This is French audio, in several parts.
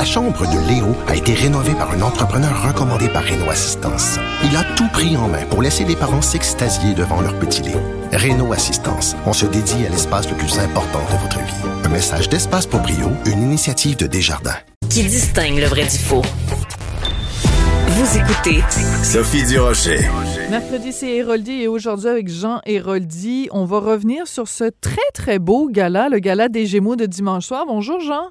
La chambre de Léo a été rénovée par un entrepreneur recommandé par Renault Assistance. Il a tout pris en main pour laisser les parents s'extasier devant leur petit Léo. Renault Assistance, on se dédie à l'espace le plus important de votre vie. Un message d'Espace pour Brio, une initiative de Desjardins. Qui distingue le vrai du faux. Vous écoutez Sophie Durocher. Mercredi, c'est Héroldi et aujourd'hui avec Jean Héroldi, on va revenir sur ce très très beau gala, le gala des Gémeaux de dimanche soir. Bonjour Jean.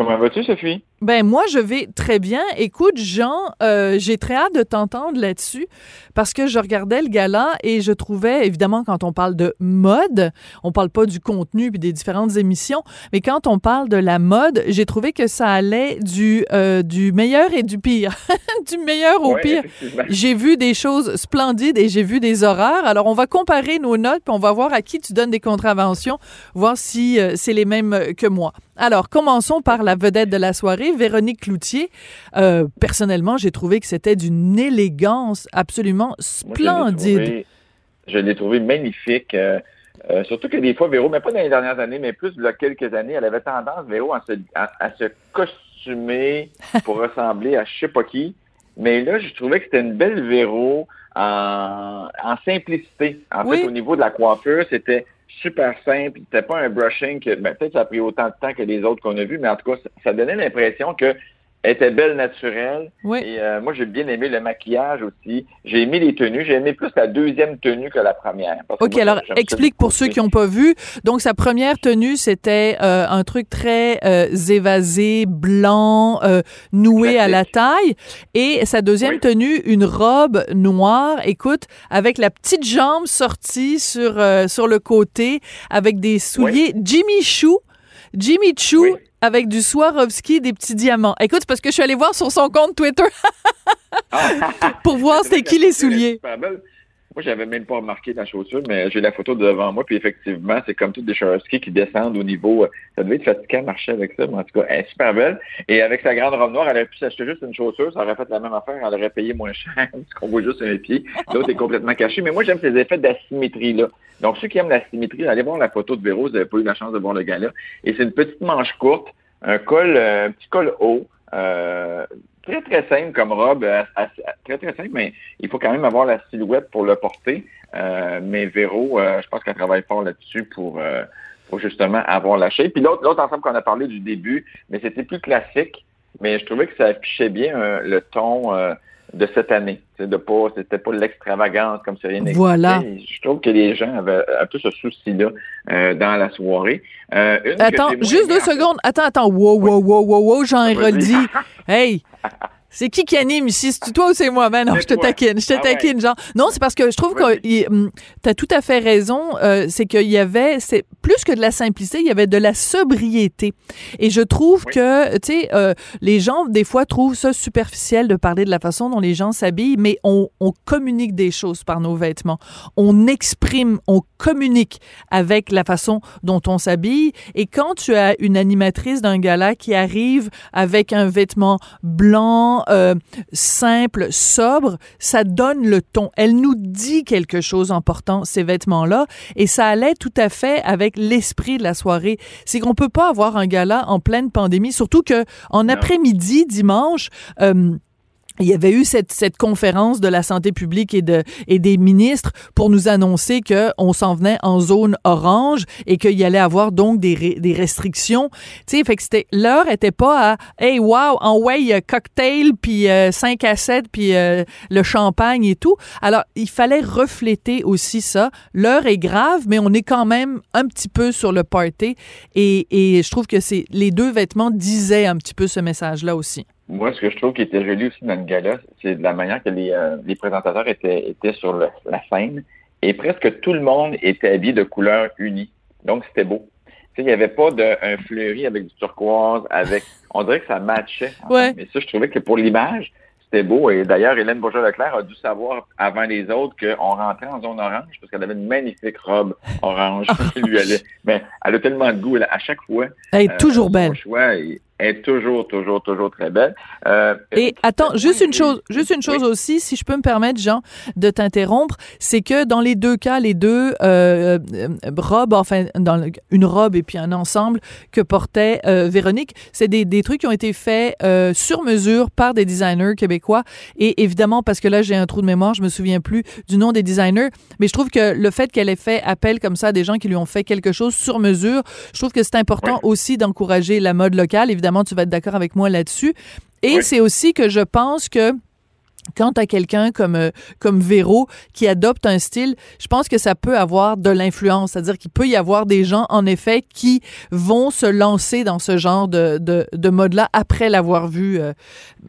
Comment vas-tu, Sophie? Ben moi, je vais très bien. Écoute, Jean, euh, j'ai très hâte de t'entendre là-dessus parce que je regardais le gala et je trouvais, évidemment, quand on parle de mode, on parle pas du contenu puis des différentes émissions, mais quand on parle de la mode, j'ai trouvé que ça allait du euh, du meilleur et du pire, du meilleur au Ouais, pire. J'ai vu des choses splendides et j'ai vu des horreurs. Alors, on va comparer nos notes puis on va voir à qui tu donnes des contraventions, voir si euh, c'est les mêmes que moi. Alors, commençons par la vedette de la soirée, Véronique Cloutier. Euh, personnellement, j'ai trouvé que c'était d'une élégance absolument Moi, je l'ai splendide. trouvé- Je l'ai trouvé magnifique. euh, euh, surtout que des fois, Véro, mais pas dans les dernières années, mais plus il y a quelques années, elle avait tendance, Véro, à se, à, à se costumer pour ressembler à je sais pas qui. Mais là, je trouvais que c'était une belle Véro en, en simplicité. En Oui. fait, au niveau de la coiffure, c'était super simple. C'était pas un brushing que, ben, peut-être ça a pris autant de temps que les autres qu'on a vus, mais en tout cas, ça, ça donnait l'impression que elle était belle naturelle. Oui. Et euh, moi, j'ai bien aimé le maquillage aussi. J'ai aimé les tenues. J'ai aimé plus la deuxième tenue que la première. Parce OK, moi, alors explique pour ceux qui n'ont pas vu. Donc, sa première tenue, c'était euh, un truc très euh, évasé, blanc, euh, noué à la taille. Et sa deuxième Oui. tenue, une robe noire, écoute, avec la petite jambe sortie sur, euh, sur le côté, avec des souliers Jimmy Choo. Jimmy Choo Oui. avec du Swarovski, des petits diamants. Écoute, c'est parce que je suis allée voir sur son compte Twitter pour voir c'était qui les souliers. Moi, j'avais même pas remarqué la chaussure, mais j'ai la photo devant moi, puis effectivement, c'est comme toutes des Swarovski qui descendent au niveau. euh, Ça devait être fatigant à marcher avec ça, mais en tout cas, elle est super belle. Et avec sa grande robe noire, elle aurait pu s'acheter juste une chaussure, ça aurait fait la même affaire, elle aurait payé moins cher, parce qu'on voit juste un pied. L'autre est complètement caché. Mais moi, j'aime ces effets d'asymétrie-là. Donc, ceux qui aiment la symétrie, allez voir la photo de Véro, vous n'avez pas eu la chance de voir le gars-là. Et c'est une petite manche courte, un col, euh, un petit col haut, euh, très, très simple comme robe, euh, très, très simple, mais il faut quand même avoir la silhouette pour le porter. Euh, mais Véro, euh, je pense qu'elle travaille fort là-dessus pour, euh, pour justement avoir shape. Puis l'autre, l'autre ensemble qu'on a parlé du début, mais c'était plus classique, mais je trouvais que ça affichait bien euh, le ton de cette année. C'est de pas, c'était pas l'extravagance comme si rien. Voilà. Je trouve que les gens avaient un peu ce souci-là euh, dans la soirée. Euh, Attends, juste deux secondes. Attends, attends. Wow, wow, wow, wow, wow, Jean. Héroldi. Hey! C'est qui qui anime ici? C'est toi ou c'est moi? Ben non, je te toi. taquine, je te Ah ouais. taquine, Jean. Non, c'est parce que je trouve que Vas-y. tu as tout à fait raison. euh, c'est qu'il y avait, c'est plus que de la simplicité, il y avait de la sobriété. Et je trouve Oui. que, tu sais, euh, les gens, des fois, trouvent ça superficiel de parler de la façon dont les gens s'habillent, mais on, on communique des choses par nos vêtements. On exprime, on communique avec la façon dont on s'habille. Et quand tu as une animatrice d'un gala qui arrive avec un vêtement blanc, euh, simple, sobre, ça donne le ton. Elle nous dit quelque chose en portant ces vêtements-là et ça allait tout à fait avec l'esprit de la soirée. C'est qu'on peut pas avoir un gala en pleine pandémie, surtout que en après-midi, dimanche, euh, il y avait eu cette, cette conférence de la santé publique et, de, et des ministres pour nous annoncer qu'on s'en venait en zone orange et qu'il y allait avoir donc des, des restrictions. Tu sais, fait que c'était, l'heure était pas à, hey, wow, en way, euh, cocktail, puis euh, 5 à 7, puis euh, le champagne et tout. Alors, il fallait refléter aussi ça. L'heure est grave, mais on est quand même un petit peu sur le party. Et, et je trouve que c'est, les deux vêtements disaient un petit peu ce message-là aussi. Moi, ce que je trouve qui était joli aussi dans le gala, c'est de la manière que les, euh, les présentateurs étaient, étaient sur le- la scène et presque tout le monde était habillé de couleurs unies. Donc, c'était beau. Il n'y avait pas de, un fleuri avec du turquoise, avec, on dirait que ça matchait. Ouais. Mais ça, je trouvais que pour l'image, c'était beau. Et d'ailleurs, Hélène Bourgeois-Leclerc a dû savoir avant les autres qu'on rentrait en zone orange parce qu'elle avait une magnifique robe orange qui lui allait. Mais elle a tellement de goût. elle, à chaque fois, Elle est euh, toujours belle. choix, et est toujours, toujours, toujours très belle. Euh, Et attends, juste une chose, juste une chose aussi, si je peux me permettre, Jean, de t'interrompre, c'est que dans les deux cas, les deux euh, euh robes, enfin, dans une robe et puis un ensemble que portait euh, Véronique, c'est des, des, trucs qui ont été faits euh, sur mesure par des designers québécois. Et évidemment, parce que là, j'ai un trou de mémoire, je me souviens plus du nom des designers, mais je trouve que le fait qu'elle ait fait appel comme ça à des gens qui lui ont fait quelque chose sur mesure, je trouve que c'est important aussi d'encourager la mode locale. Évidemment, tu vas être d'accord avec moi là-dessus. Et c'est aussi que je pense que quant à quelqu'un comme euh, comme Véro qui adopte un style, je pense que ça peut avoir de l'influence, c'est-à-dire qu'il peut y avoir des gens en effet qui vont se lancer dans ce genre de de, de mode-là après l'avoir vu, euh,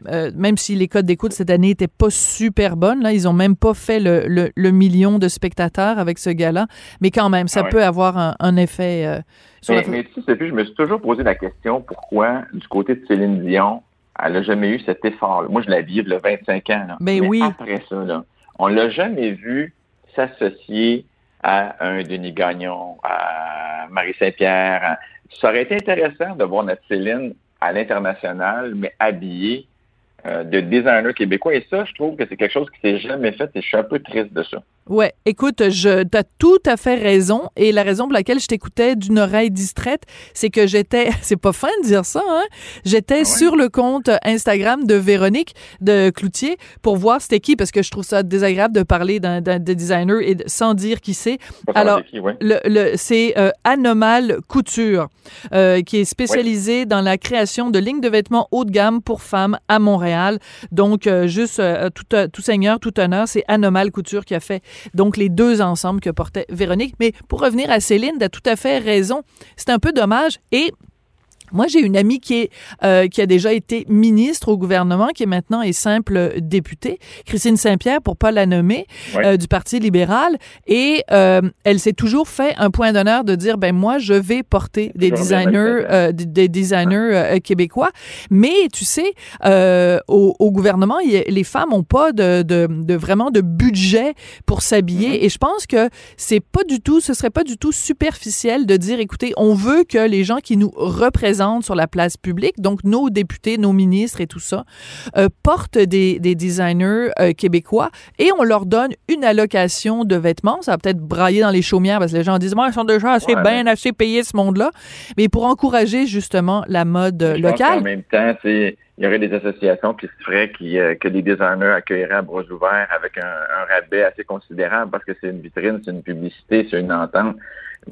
euh, même si les codes d'écoute cette année étaient pas super bonnes, là ils ont même pas fait le, le, le million de spectateurs avec ce gars-là, mais quand même ça ah ouais. peut avoir un, un effet. Euh, sur mais, la... mais tu sais, je me suis toujours posé la question pourquoi du côté de Céline Dion elle n'a jamais eu cet effort. -là. Moi, je la vis le 25 ans. Là. Ben Mais oui. après ça, là, on l'a jamais vu s'associer à un Denis Gagnon, à Marie Saint-Pierre. Ça aurait été intéressant de voir notre Céline à l'international, mais habillée euh, de designers québécois. Et ça, je trouve que c'est quelque chose qui s'est jamais fait et je suis un peu triste de ça. Ouais, écoute, je t'as tout à fait raison et la raison pour laquelle je t'écoutais d'une oreille distraite, c'est que j'étais c'est pas fin de dire ça hein, j'étais ah ouais? sur le compte Instagram de Véronique de Cloutier pour voir c'était qui parce que je trouve ça désagréable de parler d'un de designer et de, sans dire qui c'est. Alors qui, ouais. le, le c'est euh, Anomal Couture euh, qui est spécialisé ouais. dans la création de lignes de vêtements haut de gamme pour femmes à Montréal. Donc euh, juste euh, tout tout seigneur, tout honneur, c'est Anomal Couture qui a fait donc les deux ensembles que portait Véronique. Mais pour revenir à Céline, tu as tout à fait raison. C'est un peu dommage et moi, j'ai une amie qui est euh, qui a déjà été ministre au gouvernement, qui est maintenant est simple députée, Christine Saint-Pierre, pour pas la nommer, ouais. euh, du Parti libéral, et euh, elle s'est toujours fait un point d'honneur de dire ben moi je vais porter des designers, des, des, designers québécois, mais tu sais au, au, gouvernement a, les femmes ont pas de, de, de, vraiment de budget pour s'habiller, mm -hmm. et je pense que c'est pas du tout, ce serait pas du tout superficiel de dire écoutez on veut que les gens qui nous représentent sur la place publique, donc nos députés, nos ministres et tout ça, euh, portent des, des designers euh, québécois et on leur donne une allocation de vêtements. Ça va peut-être brailler dans les chaumières parce que les gens disent, moi, ils sont déjà assez ouais, bien, assez payés ce monde-là. Mais pour encourager justement la mode locale. en même temps, il y aurait des associations qui se feraient qui, euh, que les designers accueilleraient à bras ouverts avec un, un rabais assez considérable parce que c'est une vitrine, c'est une publicité, c'est une entente.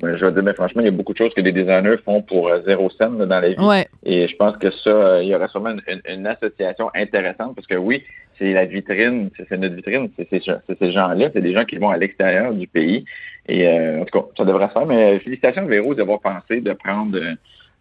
Je vais dire, mais franchement, il y a beaucoup de choses que les designers font pour euh, zéro scène dans la vie. Ouais. Et je pense que ça, euh, il y aura sûrement une, une, une, association intéressante parce que oui, c'est la vitrine, c'est notre vitrine, c'est ces gens-là, c'est des gens qui vont à l'extérieur du pays. Et euh, en tout cas, ça devrait se faire. Mais félicitations, Véro, d'avoir pensé de prendre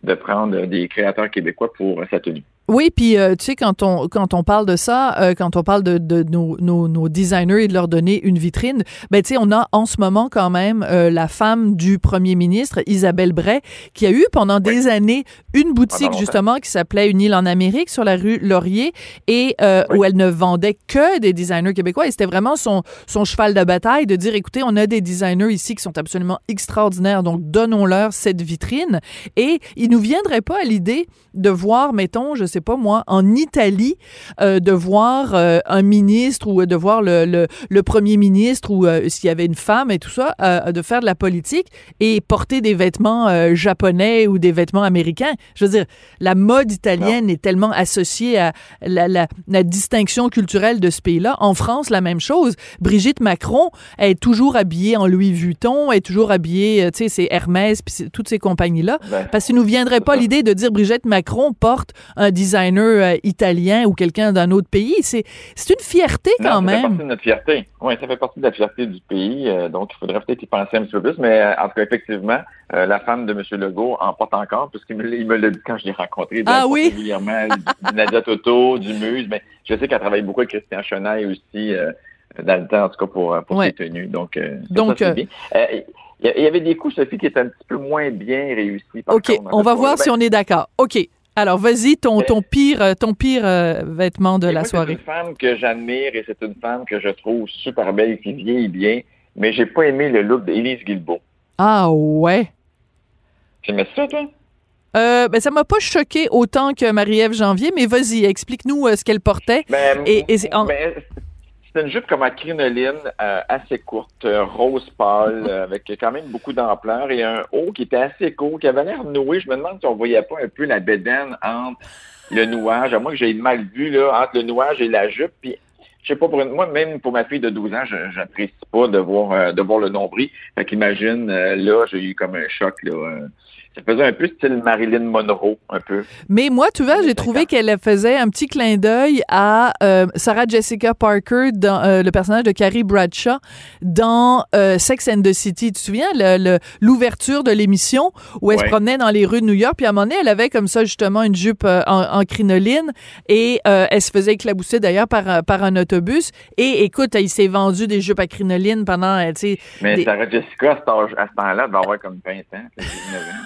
de prendre des créateurs québécois pour sa tenue. Oui, puis euh, tu sais, quand on, quand on parle de ça, euh, quand on parle de, de nos, nos, nos, designers et de leur donner une vitrine, ben tu sais, on a en ce moment quand même euh, la femme du premier ministre, Isabelle Bray, qui a eu pendant des années une boutique justement qui s'appelait Une île en Amérique sur la rue Laurier et euh, oui. où elle ne vendait que des designers québécois. Et c'était vraiment son, son cheval de bataille de dire, écoutez, on a des designers ici qui sont absolument extraordinaires, donc donnons-leur cette vitrine. Et il nous viendrait pas à l'idée de voir, mettons, je sais sais pas moi, en Italie, euh, de voir euh, un ministre ou de voir le, le, le premier ministre ou euh, s'il y avait une femme et tout ça, euh, de faire de la politique et porter des vêtements euh, japonais ou des vêtements américains. Je veux dire, la mode italienne non. est tellement associée à la, la, la distinction culturelle de ce pays-là. En France, la même chose. Brigitte Macron est toujours habillée en Louis Vuitton, est toujours habillée, tu sais, c'est Hermès, puis toutes ces compagnies-là. Ben, parce qu'il nous viendrait pas l'idée de dire Brigitte Macron porte un design designer euh, italien ou quelqu'un d'un autre pays. C'est, une fierté quand non, même. Ça fait partie de notre fierté. Oui, ça fait partie de la fierté du pays. Euh, donc, il faudrait peut-être y penser un petit peu plus. Mais euh, en tout cas, effectivement, la femme de M. Legault en porte encore, puisqu'il me, l'a dit quand je l'ai rencontré. Ah oui? Régulièrement, du Nadia Toto, du Muse. Mais je sais qu'elle travaille beaucoup avec Christian Chenaille aussi dans le temps, en tout cas, pour, pour ouais. ses tenues. Donc, donc ça, bien. il y avait des coups, Sophie, qui étaient un petit peu moins bien réussis. OK, contre, on va voir ben, si on est d'accord. OK. Alors, vas-y, ton, ton pire, ton pire euh, vêtement de la soirée. C'est une femme que j'admire et c'est une femme que je trouve super belle et qui vieillit bien, mais j'ai pas aimé le look d'Élise Guilbeault. Ah ouais? Tu aimais ça, toi? Euh, ben, ça m'a pas choqué autant que Marie-Ève Janvier, mais vas-y, explique-nous euh, ce qu'elle portait. Ben, Et- et ben, c'est une jupe comme à crinoline, euh, assez courte, euh, rose pâle, avec quand même beaucoup d'ampleur et un haut qui était assez court, qui avait l'air noué. Je me demande si on voyait pas un peu la bédaine entre le nouage, à moins que j'ai mal vu, là, entre le nouage et la jupe. Puis, je sais pas, pour une- moi, même pour ma fille de 12 ans, je j'apprécie pas de voir, euh, de voir le nombril. Fait qu'imagine, euh, là, j'ai eu comme un choc, là. Ça faisait un peu style Marilyn Monroe, un peu. Mais moi, tu vois, j'ai trouvé qu'elle faisait un petit clin d'œil à euh, Sarah Jessica Parker, dans euh, le personnage de Carrie Bradshaw, dans euh, Sex and the City. Tu te souviens, l'ouverture de l'émission où elle se promenait dans les rues de New York, puis à un moment donné, elle avait comme ça justement une jupe en, en crinoline et elle se faisait éclabousser d'ailleurs par, un- par un autobus. Et écoute, il s'est vendu des jupes à crinoline pendant, tu sais, Mais Des- Sarah Jessica, à ce temps-là, elle va avoir comme 20 ans, 19 ans.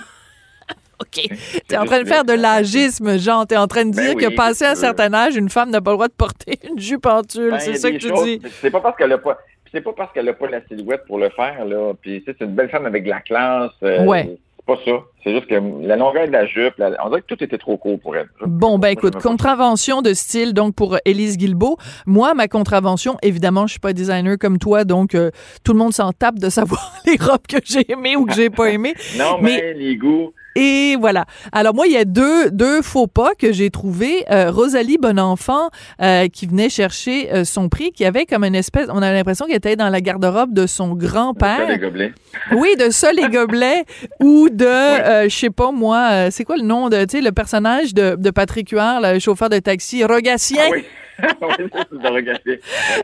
OK. T'es en train de faire de l'agisme, Jean. T'es en train de Ben dire oui, que passé un certain âge, une femme n'a pas le droit de porter une jupe en tulle. Ben, c'est ça que tu choses- dis. C'est pas parce qu'elle a pas. C'est pas parce qu'elle a pas la silhouette pour le faire, là. Puis, c'est une belle femme avec de la classe. euh, Ouais. C'est pas ça. C'est juste que la longueur de la jupe, la- on dirait que tout était trop court pour elle. Bon, ben écoute, contravention de style, donc pour Élise Guilbeault. Moi, ma contravention, évidemment, je suis pas designer comme toi, donc euh, tout le monde s'en tape de savoir les robes que j'ai aimées ou que j'ai pas aimées. Non, mais, les goûts. Et voilà. Alors moi, il y a deux, deux faux pas que j'ai trouvés. Euh, Rosalie Bonenfant, euh, qui venait chercher euh, son prix, qui avait comme une espèce, on a l'impression qu'elle était dans la garde-robe de son grand-père. les gobelets. Oui, de ça, les gobelets, ou de, euh, je sais pas moi, euh, c'est quoi le nom de, tu sais, le personnage de, de Patrick Huard, le chauffeur de taxi, Rogatien. Ah oui.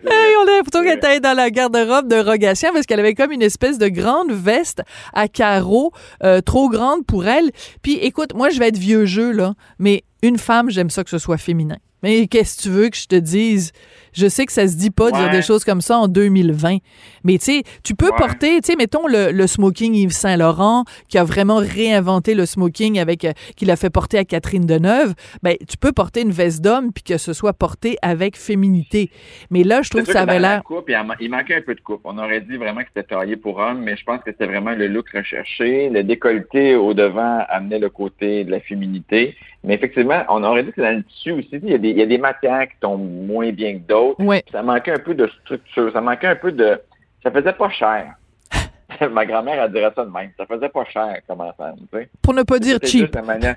Hey, on a l'impression qu'elle était dans la garde-robe de Rogatien parce qu'elle avait comme une espèce de grande veste à carreaux, euh, trop grande pour elle. Puis écoute, moi, je vais être vieux jeu, là, mais une femme, j'aime ça que ce soit féminin. Mais qu'est-ce que tu veux que je te dise? Je sais que ça se dit pas de dire Ouais. des choses comme ça en 2020. Mais tu sais, tu peux Ouais. porter, tu sais, mettons le, le smoking Yves Saint-Laurent qui a vraiment réinventé le smoking avec, euh, qu'il a fait porter à Catherine Deneuve. Ben, tu peux porter une veste d'homme puis que ce soit porté avec féminité. Mais là, je trouve que ça avait la l'air. il, manquait un peu de coupe. On aurait dit vraiment que c'était taillé pour homme, mais je pense que c'était vraiment le look recherché. Le décolleté au devant amenait le côté de la féminité. Mais effectivement, on aurait dit que dans le tissu aussi, il y a des, il y a des matières qui tombent moins bien que d'autres. Ouais. Ça manquait un peu de structure. Ça manquait un peu de. Ça faisait pas cher. Ma grand-mère, elle dirait ça de même. Ça faisait pas cher comme ensemble, tu sais. Pour ne pas dire cheap. manière-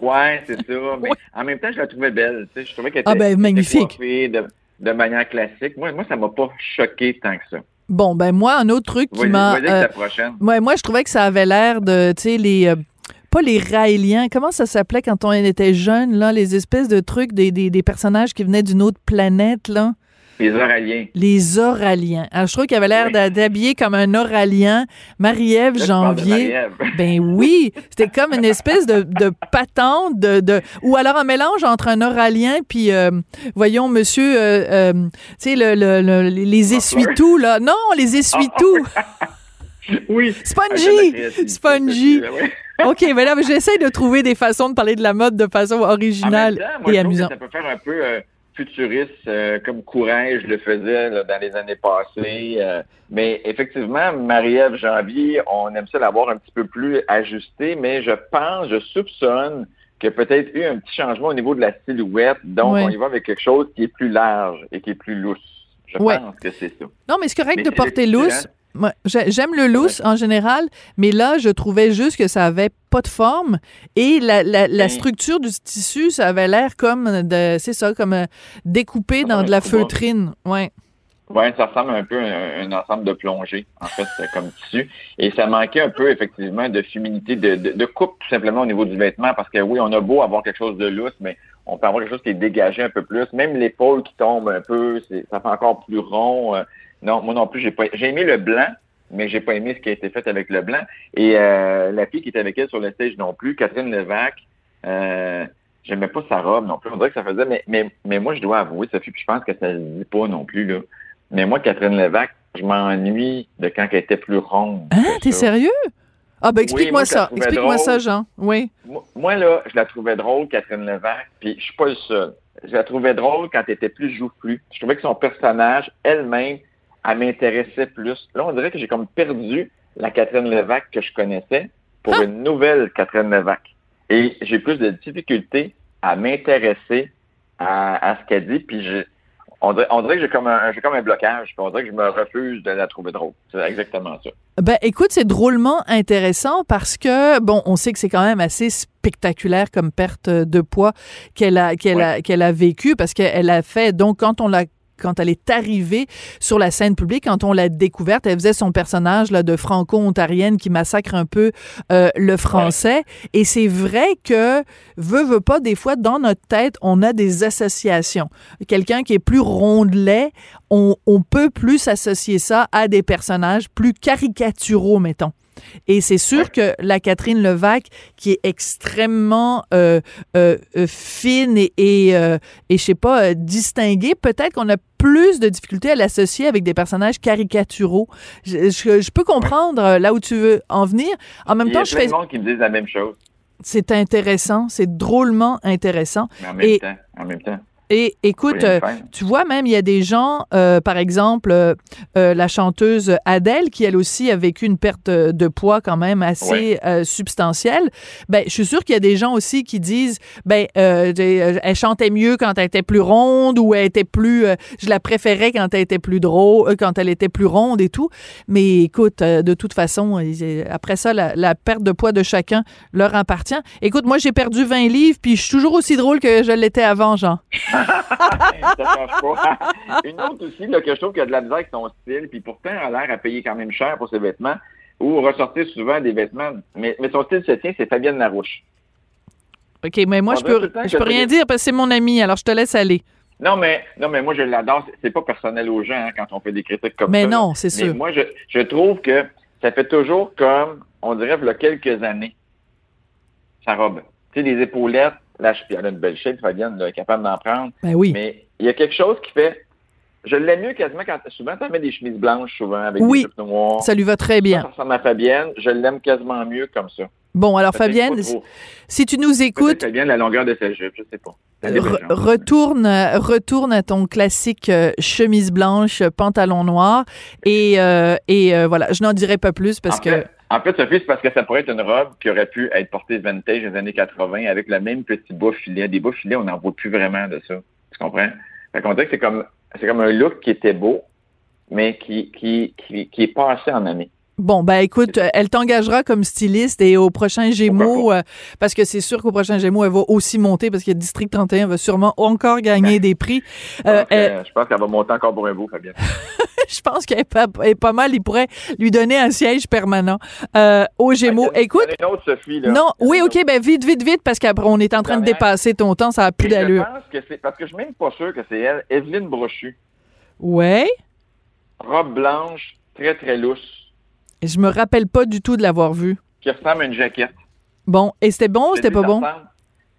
Ouais, c'est ça. Mais Ouais. en même temps, je la trouvais belle. Tu sais, je trouvais qu'elle était, Ah ben, était magnifique. coiffée de, de manière classique. Moi, moi, ça m'a pas choqué tant que ça. Bon, ben moi, un autre truc qui m'a... euh, ouais, moi, je trouvais que ça avait l'air de, tu sais, les... euh, pas les raéliens, comment ça s'appelait quand on était jeune, là, les espèces de trucs, des, des, des personnages qui venaient d'une autre planète, là? Les Oraliens. Les oraliens. Alors, je trouve qu'il avait l'air Oui. d'habiller comme un oralien. Marie-Ève Janvier. Marie-Ève. Ben oui, c'était comme une espèce de, de patente de, de ou alors un mélange entre un oralien puis euh, voyons monsieur euh, euh, tu sais le, le- le- les essuie-tout là. Non, les essuie-tout. Oui. Spongy, Spongy. Oui. OK, mais là j'essaie de trouver des façons de parler de la mode de façon originale même temps, moi, et amusante. ça peut faire un peu euh, futuriste, euh, comme Courage le faisait là, dans les années passées. euh, mais effectivement, Marie-Ève Janvier, on aime ça l'avoir un petit peu plus ajusté, mais je pense, je soupçonne qu'il y a peut-être eu un petit changement au niveau de la silhouette. Donc, on y va avec quelque chose qui est plus large et qui est plus lousse. Je Ouais. pense que c'est ça. Non, mais c'est correct Mais de porter lousse. Moi, J'aime le lousse en général, mais là, je trouvais juste que ça avait pas de forme et la, la, la Mm. structure du tissu, ça avait l'air comme de, c'est ça, comme euh, découpé dans de la feutrine. Ouais. Ouais, ça ressemble un peu à un, un ensemble de plongées, en fait, euh, comme tissu. Et ça manquait un peu, effectivement, de féminité, de, de, de coupe, tout simplement, au niveau du vêtement, parce que oui, on a beau avoir quelque chose de lousse, mais on peut avoir quelque chose qui est dégagé un peu plus. Même l'épaule qui tombe un peu, ça fait encore plus rond. Euh, non, moi non plus, j'ai pas, j'ai aimé le blanc, mais j'ai pas aimé ce qui a été fait avec le blanc. Et euh, la fille qui était avec elle sur le stage non plus, Catherine Levac, euh, j'aimais pas sa robe non plus. On dirait que ça faisait, mais, mais, mais moi, je dois avouer, Sophie, puis je pense que ça le dit pas non plus, là. Mais moi, Catherine Levac, je m'ennuie de quand elle était plus ronde. Hein, t'es sérieux? Ah, ben explique-moi ça. Explique-moi ça, Jean. Oui. Moi, moi, là, je la trouvais drôle, Catherine Levac, puis je suis pas le seul. Je la trouvais drôle quand elle était plus joufflue. Je trouvais que son personnage, elle-même, elle m'intéressait plus. Là, on dirait que j'ai comme perdu la Catherine Levac que je connaissais pour Ah. une nouvelle Catherine Levac. Et j'ai plus de difficultés à m'intéresser à, ce qu'elle dit, puis je, on dirait, que j'ai comme, un, comme un blocage, puis on dirait que je me refuse de la trouver drôle. C'est exactement ça. Ben, écoute, c'est drôlement intéressant parce que, bon, on sait que c'est quand même assez spectaculaire comme perte de poids qu'elle a, qu'elle a, qu'elle a vécu parce qu'elle a fait, donc, quand on l'a quand elle est arrivée sur la scène publique, quand on l'a découverte, elle faisait son personnage là, de franco-ontarienne qui massacre un peu euh, le français. Et c'est vrai que, veut, veut pas, des fois, dans notre tête, on a des associations. Quelqu'un qui est plus rondelet, on, on peut plus associer ça à des personnages plus caricaturaux, mettons. Et c'est sûr que la Catherine Levac, qui est extrêmement euh, euh, euh fine et, et, euh, et je sais pas, distinguée, peut-être qu'on a plus de difficultés à l'associer avec des personnages caricaturaux. Je, je, peux comprendre là où tu veux en venir. En même temps, je fais. Il y a plein de monde qui me disent la même chose. C'est intéressant, c'est drôlement intéressant. Mais en même temps, en même temps. Et écoute, euh, tu vois, même il y a des gens, euh, par exemple, euh, la chanteuse Adèle, qui elle aussi a vécu une perte de poids quand même assez substantielle. Ben, je suis sûre qu'il y a des gens aussi qui disent, ben, elle chantait mieux quand elle était plus ronde ou elle était plus, je la préférais quand elle était plus drôle, quand elle était plus ronde et tout. Mais écoute, de toute façon, après ça, la, la, perte de poids de chacun leur appartient. Écoute, moi, j'ai perdu 20 livres, puis je suis toujours aussi drôle que je l'étais avant, Jean. ça change pas. Une autre aussi, là, que je trouve qu'il y a de la misère avec son style, puis pourtant, elle a l'air à payer quand même cher pour ses vêtements, ou ressortir souvent des vêtements. Mais, mais son style se tient, c'est Fabienne Larouche. OK, mais moi, je peux, je peux rien dire parce que c'est mon ami, alors je te laisse aller. Non, mais non, mais moi je l'adore. C'est pas personnel aux gens hein, quand on fait des critiques comme ça. Mais non, c'est sûr. moi, je, je, trouve que ça fait toujours comme, on dirait, il y a quelques années, sa robe. Tu sais, les épaulettes, Là, je, elle a une belle shape, Fabienne, est capable d'en prendre. Ben oui. Mais il y a quelque chose qui fait. Je l'aime mieux quasiment quand. Souvent, tu mets des chemises blanches, souvent, avec oui, des cheveux noirs. Ça lui va très bien. Ça ressemble à Fabienne. Je l'aime quasiment mieux comme ça. Bon, alors Fabienne, si tu nous écoutes. Fabienne, la longueur de sa jupe, je sais pas. retourne, retourne à ton classique euh, chemise blanche, pantalon noir. Et, euh, et euh, voilà, je n'en dirai pas plus parce que. En fait, Sophie, c'est parce que ça pourrait être une robe qui aurait pu être portée vintage des années 80 avec le même petit bas filet. Des bas filets, on n'en voit plus vraiment de ça. Tu comprends? Fait qu'on dirait que c'est comme, c'est comme un look qui était beau, mais qui, qui, qui, qui est passé en année. Bon, ben écoute, elle t'engagera comme styliste et au prochain Gémeaux, euh, parce que c'est sûr qu'au prochain Gémeaux, elle va aussi monter parce que District 31 va sûrement encore gagner des prix. Euh, je pense qu'elle va monter encore pour un bout, Fabienne. je pense qu'elle est, pas, mal. Il pourrait lui donner un siège permanent euh, au Gémeaux. Écoute. Une autre, Sophie, là. Non, oui, OK, ben vite, vite, vite, parce qu'après, on est en train de dépasser ton temps, ça a plus d'allure. Je pense que c'est, parce que je suis même pas sûr que c'est elle, Evelyne Brochu. Ouais. Robe blanche, très, très lousse je me rappelle pas du tout de l'avoir vu. Qui ressemble à une jaquette. Bon, et c'était bon ou c'était pas bon?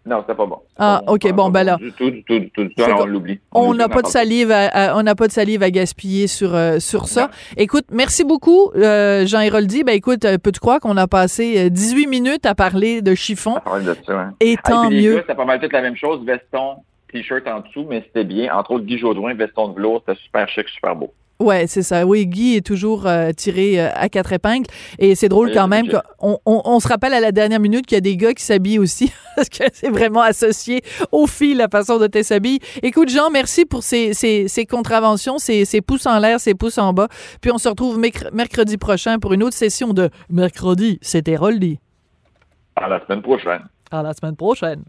Non, c'était pas bon. Ah, OK, bon, ben là. Du tout, du tout, du tout. on l'oublie. On n'a pas de salive à, on n'a pas de salive à gaspiller sur, euh, sur ça. Écoute, merci beaucoup, euh, Jean Héroldi. Ben écoute, euh, peux-tu croire qu'on a passé 18 minutes à parler de chiffon? À parler de ça, ouais. Et ah, tant mieux. C'était pas mal toute la même chose, veston, t-shirt en dessous, mais c'était bien. Entre autres, Guy Jodoin, veston de velours, c'était super chic, super beau. Ouais, c'est ça. Oui, Guy est toujours euh, tiré euh, à quatre épingles. Et c'est drôle quand même qu'on on, se rappelle à la dernière minute qu'il y a des gars qui s'habillent aussi, parce que c'est vraiment associé au fil la façon de te s'habiller. Écoute, Jean, merci pour ces, ces, ces contraventions, ces, ces pouces en l'air, ces pouces en bas. Puis on se retrouve mercredi prochain pour une autre session de Mercredi, c'était Roldi. À la semaine prochaine. À la semaine prochaine.